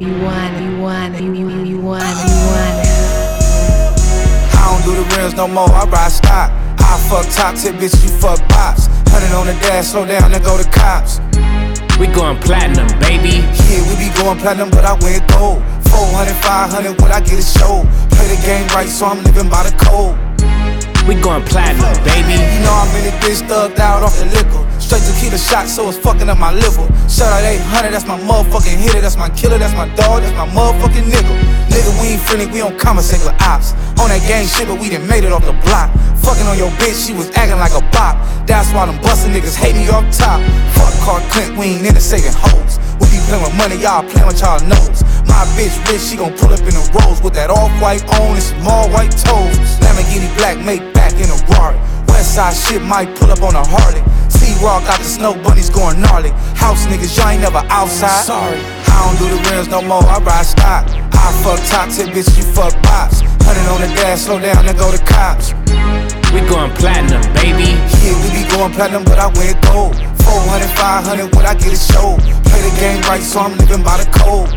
You want it, you want it, you, you, you want it, you want it. I don't do the rims no more, I ride stock. I fuck top tip, bitch, you fuck pops. Hundred on the dash, slow down, then go to cops. We going platinum, baby. Yeah, we be going platinum, but I win gold. 400, 500, when I get a show. Play the game right, so I'm living by the code. We going platinum, baby. You know I'm in it, bitch, thugged out off the liquor. Straight tequila shot, so it's fucking up my liver. Shout out 800, that's my motherfucking hitter, that's my killer, that's my dog, that's my motherfucking nigga. Nigga, we ain't friendly, we don't conversate with ops. On that gang shit, but we done made it off the block. Fucking on your bitch, she was acting like a bop. That's why them bustin' niggas hate me off top. Fuck Clark Kent, we ain't into saving hoes. We be playin' with money, y'all playin' with y'all knows. My bitch rich, she gon' pull up in the rose with that off-white on and small white toes. Lamborghini black, make back in a Rari. Westside shit might pull up on a Harley. C-Rock got the snow bunnies going gnarly. House niggas, y'all ain't never outside. Sorry, I don't do the rims no more, I ride stock. I fuck top tip, bitch, you fuck pops. Hundred on the dash, slow down, then go to cops. We going platinum, baby. Yeah, we be going platinum, but I win gold. 400, 500 when I get a show. Play the game right, so I'm living by the code.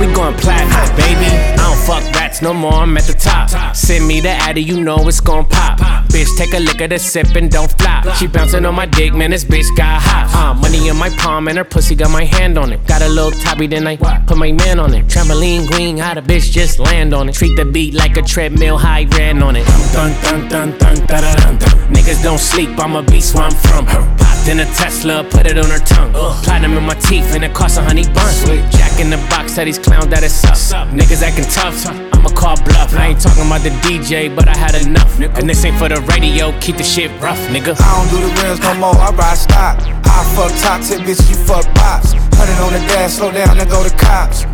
We going platinum, baby. I don't fuck rats no more, I'm at the top. Send me the addy, you know it's gon' pop. Bitch, take a lick of the sip and don't flop. She bouncing on my dick, man, this bitch got hot. Uh, money in my palm and her pussy got my hand on it. Got a little tabby, then I put my man on it. Trampoline queen, how the bitch just land on it. Treat the beat like a treadmill, high ran on it. Dun dun dun dun dun dun dun. Niggas don't sleep, I'm a beast where I'm from. Popped in a Tesla, put it on her tongue. Platinum in my teeth, and it cost a honey bun. Jack in the box, said these clowns that it's up. Niggas acting tough, I'ma call bluff. I ain't talking about the DJ, but I had enough. And this ain't for the radio, keep the shit rough, nigga. I don't do the rims no more, I ride stock. I fuck top tip, bitch, you fuck pops. Hundred on the dash, slow down, then go to cops.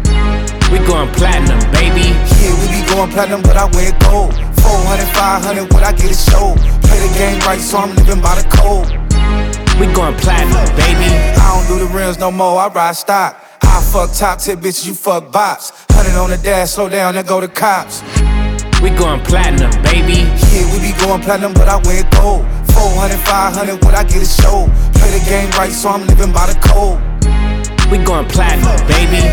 We going platinum, baby. Yeah, we be going platinum, but I win gold. 400, 500 when I get a show. Play the game right, so I'm living by the code. We going platinum, baby. I don't do the rims no more, I ride stock. I fuck top tip, bitch, you fuck bops. Hundred on the dash, slow down, then go to cops. We going platinum, baby. Yeah, we be going platinum, but I win gold. 400, 500 when I get a show. Play the game right, so I'm living by the code. We going platinum, baby.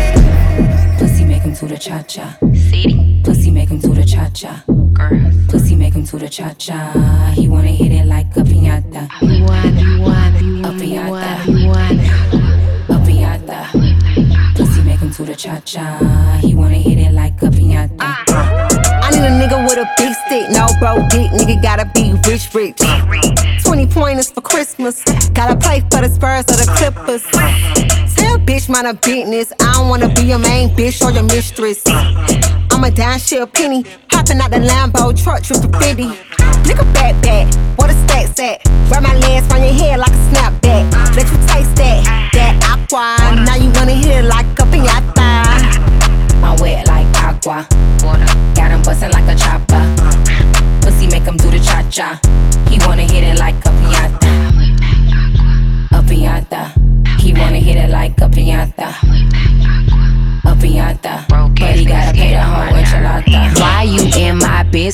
Pussy make him do the cha cha. City, Pussy make him do the cha cha. girls. Pussy make him do the cha cha. He wanna hit it like a piñata. You want it, you want it, you, A you, you piñata. want it, cha cha. He wanna hit it like a piñata. Ah. I need a nigga with a big stick, no bro dick. Nigga gotta be rich, rich. 20 pointers for Christmas. Gotta play for the Spurs or the Clippers. Tell bitch mind a business. I don't wanna be your main bitch or your mistress. I'm a down shit penny. Hopping out the Lambo truck, trip to 50. Nigga back back, what a stacks at? Wrap my legs from your head like a snapback. Let you taste that, that aqua. Now you wanna hit it like a piñata. I'm wet like aqua. Got him bustin' like a chopper. Pussy make him do the cha cha. He wanna hit it like a piñata.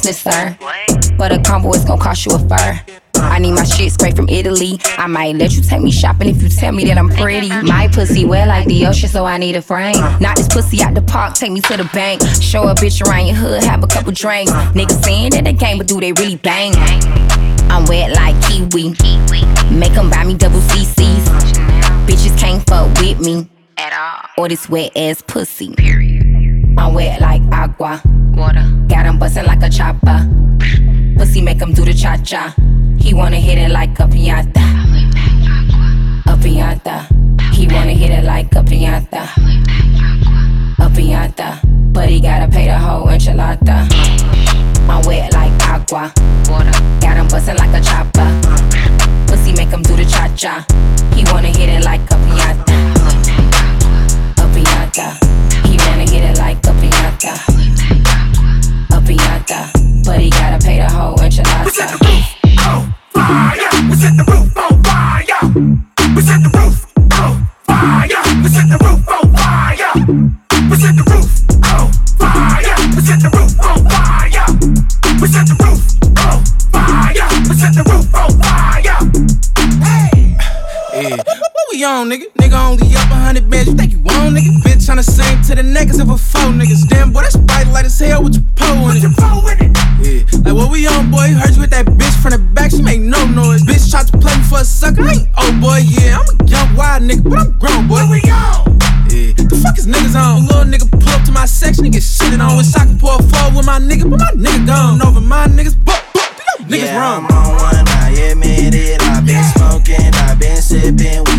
Business, sir? But a combo is gonna cost you a fur. I need my shit straight from Italy. I might let you take me shopping if you tell me that I'm pretty. My pussy wet like the ocean, so I need a frame. Not this pussy out the park, take me to the bank. Show a bitch around your hood, have a couple drinks. Niggas saying that they game, but do they really bang? I'm wet like kiwi. Make 'em buy me double CCs. Bitches can't fuck with me. at all. Or this wet ass pussy. Period. I'm wet like agua. Water, Got him bustin' like a chopper. Pussy make him do the cha cha. He wanna hit it like a piñata. A piñata. He wanna hit it like a piñata. A piñata. But he gotta pay the whole enchilada. I'm wet like agua. water, Got him bustin' like a chopper. Pussy make him do the cha cha. He wanna hit it like a piñata. A piñata. He wanna hit it like a piñata. A piñata. But he gotta pay the whole enchilada. on fire. We set the roof on fire. We set the roof on fire. We set the roof on fire. We set the roof on fire. We set the roof on fire. We set the roof on fire. We set the roof on fire. Yeah. What we on, nigga? Nigga only up a hundred bands. You think you on, nigga? Bitch, tryna sing to the niggas of a we? Heard you with that bitch from the back, she make no noise. Bitch tried to play me for a sucker, I ain't oh boy, yeah. I'm a young wild nigga, but I'm grown, boy. we on? Yeah, the fuck is niggas on? Little nigga pull up to my section and get shitted on. Wish I could pour a four with my nigga, but my nigga gone. Over my niggas, but, but, niggas yeah, wrong. I'm on one, I admit it. I've been smoking, I've been sipping.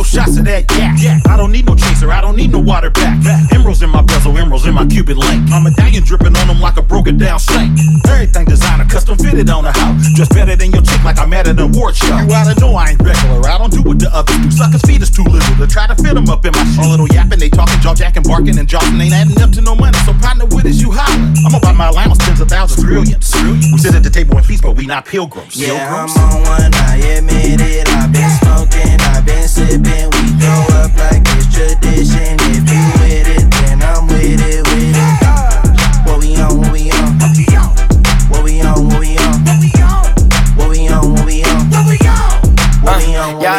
Four shots of that yak. I don't need no chaser, I don't need no water back. Emeralds in my bezel, emeralds in my Cuban link. My medallion dripping on them like a broken down sink. Everything designer, custom fitted on the house. Dressed better than your chick, like I'm at an award show. You oughta know I ain't regular, I don't do what the others do. Suckers' feet is too little to try to fit them up in my shit. A little yapping, they talking, jaw jacking, barking, and jawing ain't adding up to no money. So partner with us, you hollering. I'm about my allowance, tens of thousands, trillions. We sit at the table and feast, but we not pilgrims. Yeah, Pilgrims. I'm on one, I admit it. I've been smoking, I've been sipping. We go up like it's tradition. If you with it, then I'm with it.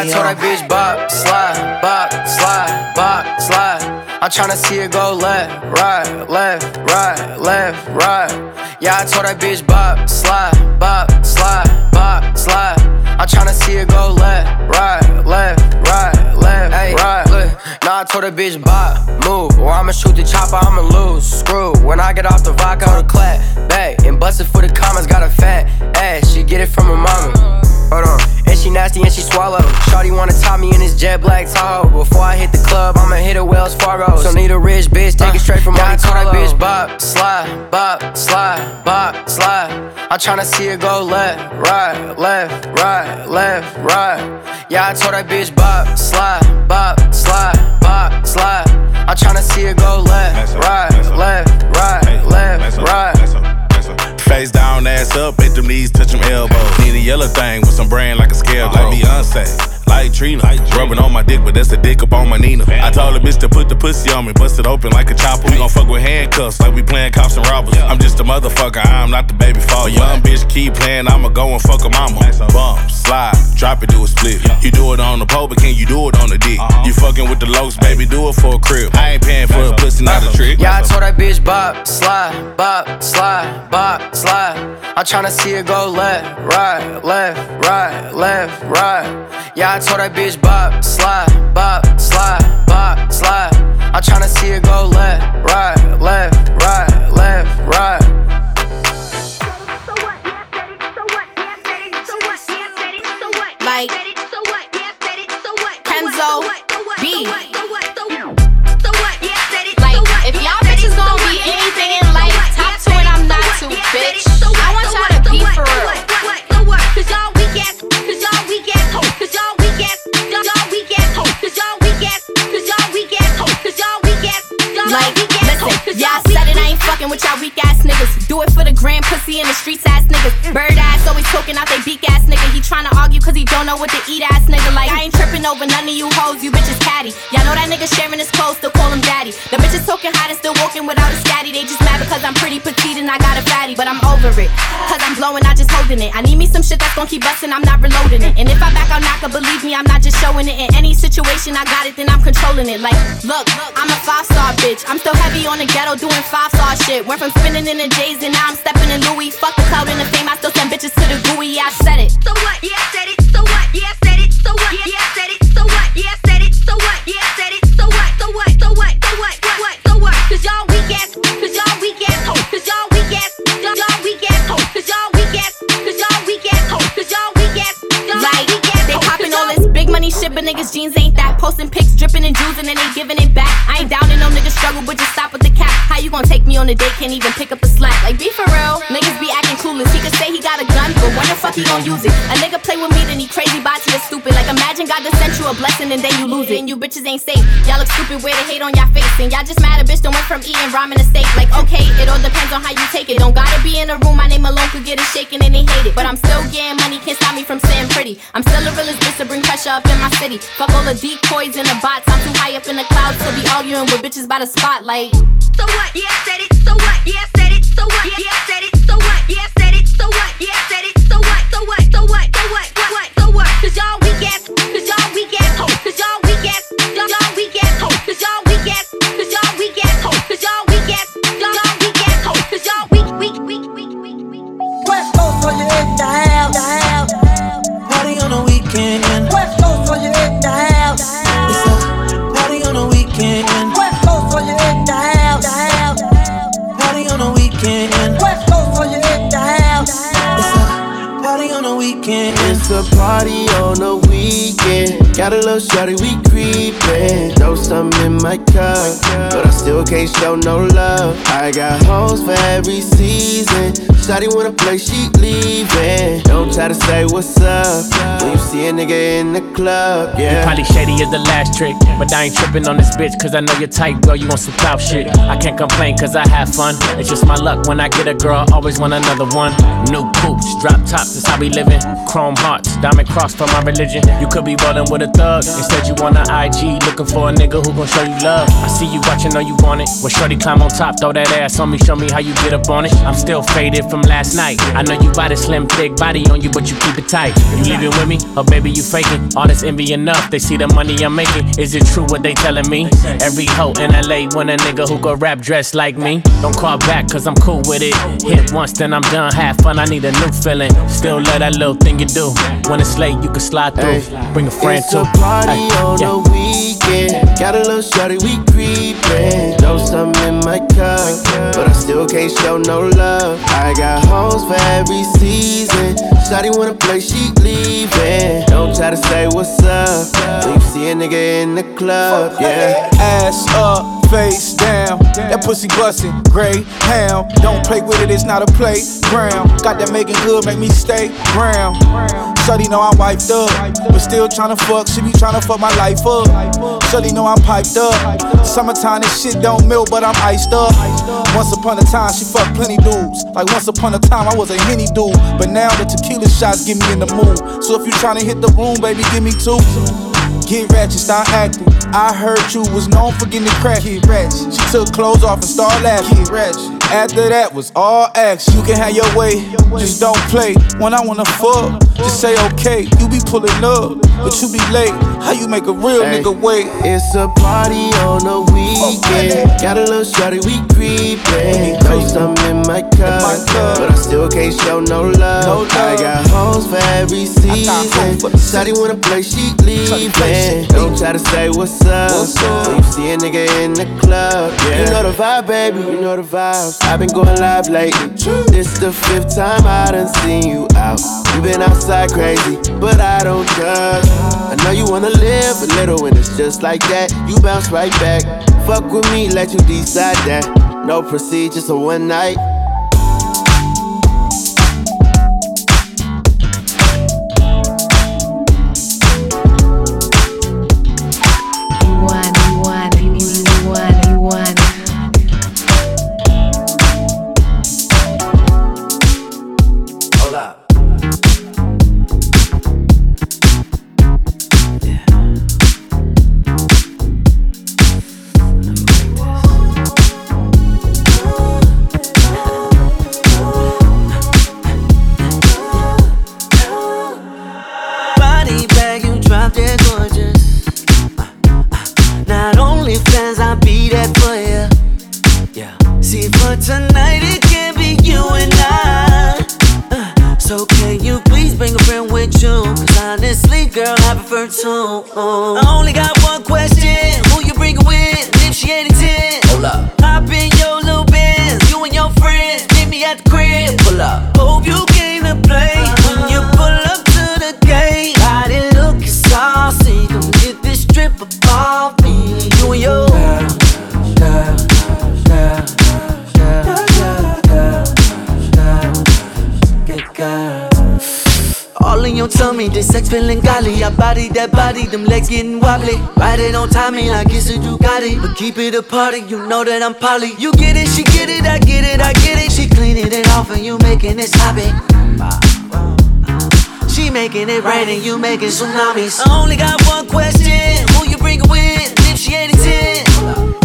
I told that bitch bop, slide, bop, slide, bop, slide. I'm tryna see it go left, right, left, right, left, right. Yeah, I told that bitch bop, slide, bop, slide, bop, slide. I'm tryna see it go left, right, left, right, left, hey, right. Look, now I told that bitch bop, move, or I'ma shoot the chopper, I'ma lose. Screw. When I get off the vodka, the clap, back and bust it for the comments. Got a fat ass, she get it from her mama. Hold on. And she nasty and she swallow. Shawty wanna top me in this jet black Tahoe. Before I hit the club, I'ma hit a Wells Fargo. So need a rich bitch, take it straight from Monte Carlo. that bitch bop, slide, bop, slide, bop, slide. I'm tryna see it go left, right, left, right, left, right. Yeah, I told that bitch bop, slide, bop, slide, bop, slide. I'm tryna see it go left, right, left, right, left, right. Face down, ass up, at them knees, touch them elbows. Need a yellow thing with some brand like a scale, like Beyonce. Like Trina, rubbing on my dick, but that's a dick up on my Nina. I told the bitch to put the pussy on me, bust it open like a chopper. We gon' fuck with handcuffs like we playing cops and robbers. I'm just a motherfucker, I'm not the baby father. Young bitch keep playing, I'ma go and fuck her mama. Bump, slide, drop it, do a split. You do it on the pole, but can you do it on the dick? Uh-huh. You fucking with the locs, baby, do it for a crib. I ain't paying for a pussy, not a trick. Yeah, I told that bitch bop, slide, bop, slide, bop, slide. I'm tryna see it go left, right, left, right, left, right. Yeah, I told that bitch bop, slide, bop, slide, bop, slide. I'm tryna see it go left, right, left, right, left, right. Ain't over none of you hoes, you bitches catty. Y'all know that nigga sharing his clothes, still call him daddy. The bitches talking hot and still walking without a scatty. They just mad because I'm pretty petite and I got a fatty. But I'm over it, cause I'm blowing, not just holding it. I need me some shit that's gonna keep busting, I'm not reloading it. And if I back out knocker, believe me, I'm not just showing it. In any situation I got it, then I'm controlling it. Like, look, I'm a five star bitch. I'm still heavy on the ghetto doing five star shit. Went from spinning in the J's and now I'm stepping in Louis. Fuck the cloud and the fame, I still send bitches to the gooey. Yeah, I said it. So what? Yeah, I said it. Shit, but niggas' jeans ain't that. Posting pics, dripping and juicing, and they giving it back. I ain't down in no niggas struggle, but just stop with the cap. How you gonna take me on a date? Can't even pick up the slack. Like, be for real. Niggas be acting clueless. He could fuck he gon' use it? A nigga play with me, then he crazy bots, you stupid. Like imagine God just sent you a blessing and then you lose it. And you bitches ain't safe. Y'all look stupid, wear the hate on y'all face. And y'all just mad a bitch done went from eating ramen to steak. Like okay, it all depends on how you take it. Don't gotta be in a room, my name alone could get it shaken and they hate it. But I'm still getting money, can't stop me from saying pretty. I'm still a realist bitch to bring pressure up in my city. Fuck all the decoys and the bots. I'm too high up in the clouds to be arguing with bitches by the spotlight. So what? Yeah, I said it. So what? Yeah, I said it. So what? Yeah, I said it. So what? Yeah, I said it. So what? Yeah, what? What? What? So what? Cause y'all Got a little shorty, we creepin'. Know some in my cup, but I still can't show no love. I got hoes for every season. Shotty wanna play, she leaving. Don't try to say what's up when you see a nigga in the club. Yeah, You probably shady as the last trick, but I ain't tripping on this bitch, cause I know you're tight, girl. You want some clout shit. I can't complain, cause I have fun. It's just my luck when I get a girl, always want another one. New coops, drop tops, that's how we living. Chrome hearts, diamond cross for my religion. You could be ballin' with a thug, instead you want an IG, looking for a nigga who gon' show you love. I see you watching, know you want it. When shorty climb on top, throw that ass on me, show me how you get up on it. I'm still faded from last night. I know you got a slim, thick body on you, but you keep it tight. You leaving with me, or baby, you faking? All this envy enough, they see the money I'm making. Is it true what they telling me? Every hoe in LA want a nigga who go rap dressed like me. Don't call back, cause I'm cool with it. Hit once, then I'm done. Have fun, I need a new feeling. Still love that little thing you do. When it's late, you can slide through. Bring a friend It's too. a party Ay, on yeah. the weekend. Got a little shorty, we creepin'. Know something in my cup, but I still can't show no love. I got hoes for every season. Shotty wanna play, she leaving. Don't try to say what's up when you see a nigga in the club. Yeah. Ass up, face down. That pussy bustin', gray hound. Don't play with it, it's not a playground. Got that making good, make me stay ground. Shorty know I'm wiped up, but still tryna fuck. She be tryna fuck my life up. Shorty know I'm piped up. Summertime, this shit don't melt, but I'm iced up. Once upon a time, she fucked plenty dudes. Like once upon a time, I was a henny dude. But now the tequila shots get me in the mood. So if you tryna hit the room, baby, give me two. Get ratchet, start acting. I heard you was known for getting crack. Get ratchet. She took clothes off and started laughing. Get ratchet. After that was all acts. You can have your way, just don't play. When I wanna fuck, just say okay. You be pulling up, but you be late. How you make a real Hey. nigga wait? It's a party on the weekend. Oh, Got a little shorty, we creepin'. Know something in my cup, but I still can't show no love. I got hoes for every season. Shorty wanna play, she leaving. Don't try to say what's up when you see a nigga in the club. yeah. You know the vibe, baby. You know the vibes. I've been going live lately. This the fifth time I done seen you out. You been outside crazy, but I don't judge. I know you wanna live a little, and it's just like that. You bounce right back. Fuck with me, let you decide that. No procedures, so one night. I only got feeling godly. I body that body, them legs getting wobbly. Ride it on timing, I guess it you got it. But keep it a party, you know that I'm poly. You get it, she get it, I get it, I get it. She cleaning it off and you making it sloppy. She making it rain and you making tsunamis. I only got one question: Who you bring with? If she ain't 10,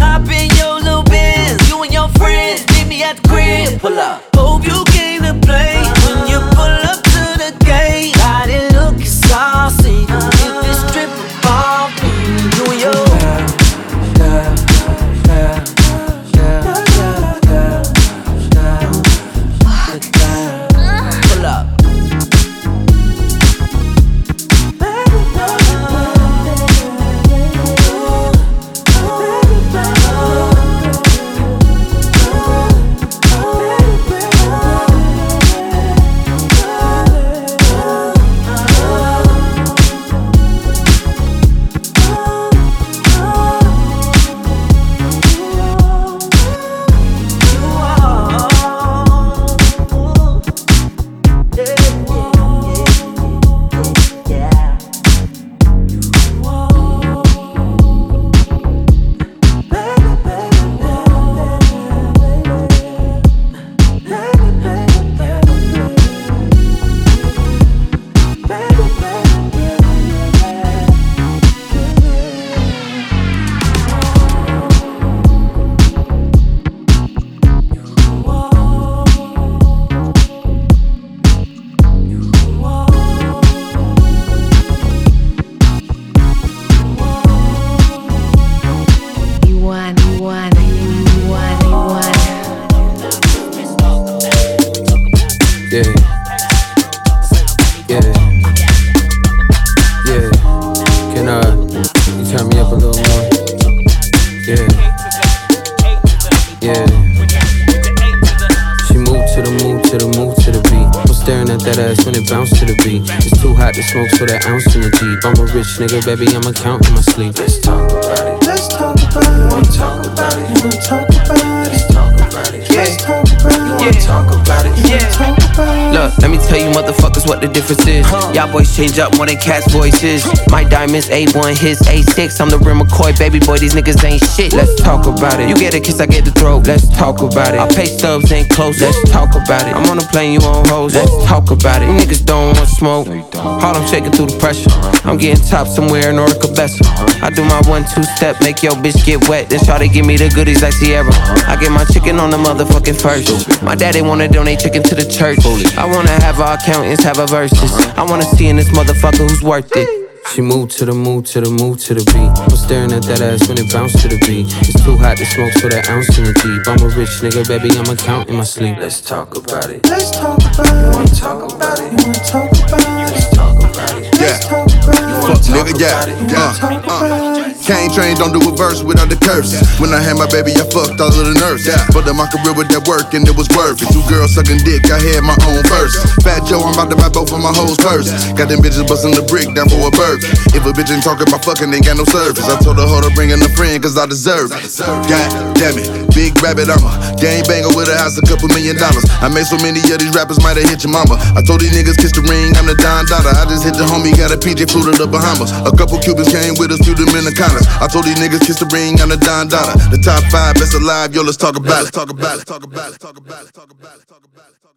hop in your little Benz. You and your friends meet me at the crib. Pull up. Hope you came to play staring at that ass when it bounce to the beat. It's too hot to smoke, so that ounce in the Jeep. I'm a rich nigga, baby, I'ma count in my sleep. Let's talk about it. Let's talk about it. Wanna talk about it? Wanna talk about it? Yeah. Let's talk about it. You wanna talk about it? Yeah. Talk about it. Look, let me tell you motherfuckers what the difference is. Y'all boys change up more than cats' voices. My diamonds A1, his A6. I'm the real McCoy, baby boy. These niggas ain't shit. Let's talk about it. You get a kiss, I get the throat. Let's talk about it. I pay stubs ain't close. Let's talk about it. I'm on a plane, you on hoes. Let's talk about it. You niggas don't want smoke. Harlem shaking through the pressure. I'm getting top somewhere in Orica Bessa. I do my one two step, make your bitch get wet. Then try to give me the goodies like Ciara. I get my chicken on the motherfucking first. My daddy wanna donate chicken to the church. I wanna have our accountants have a verses. I wanna see in this motherfucker who's worth it. She moved to the move to the move to the beat. I'm staring at that ass when it bounce to the beat. It's too hot to smoke, so that ounce in the deep. I'm a rich nigga, baby, I'ma count in my sleep. Let's talk about it. Let's talk about it. You wanna talk about it? You wanna talk about it? Let's talk about it. Yeah. Fuck nigga, yeah. Uh, uh. Cane train, don't do a verse without the curse. When I had my baby, I fucked all of the nurse. But my career with that work and it was worth it. Two girls sucking dick, I had my own verse. Fat Joe, I'm about to buy both of my hoes purse. Got them bitches busting the brick down for a birth. If a bitch ain't talking about fucking, ain't got no service. I told her, hold her, bring in a friend, cause I deserve it. God damn it, big rabbit, I'm a gang banger with a house, a couple million dollars. I made so many of these rappers might have hit your mama. I told these niggas kiss the ring, I'm the Don Dada. I just hit the homie, got a PJ flew to the Bahamas. A couple Cubans came with us, few Dominicanas. I told these niggas kiss the ring, I'm the Don Dada. The top five best alive, yo, let's talk about it. Talk about it. Talk about it. Talk about it. Talk about it. Talk about it.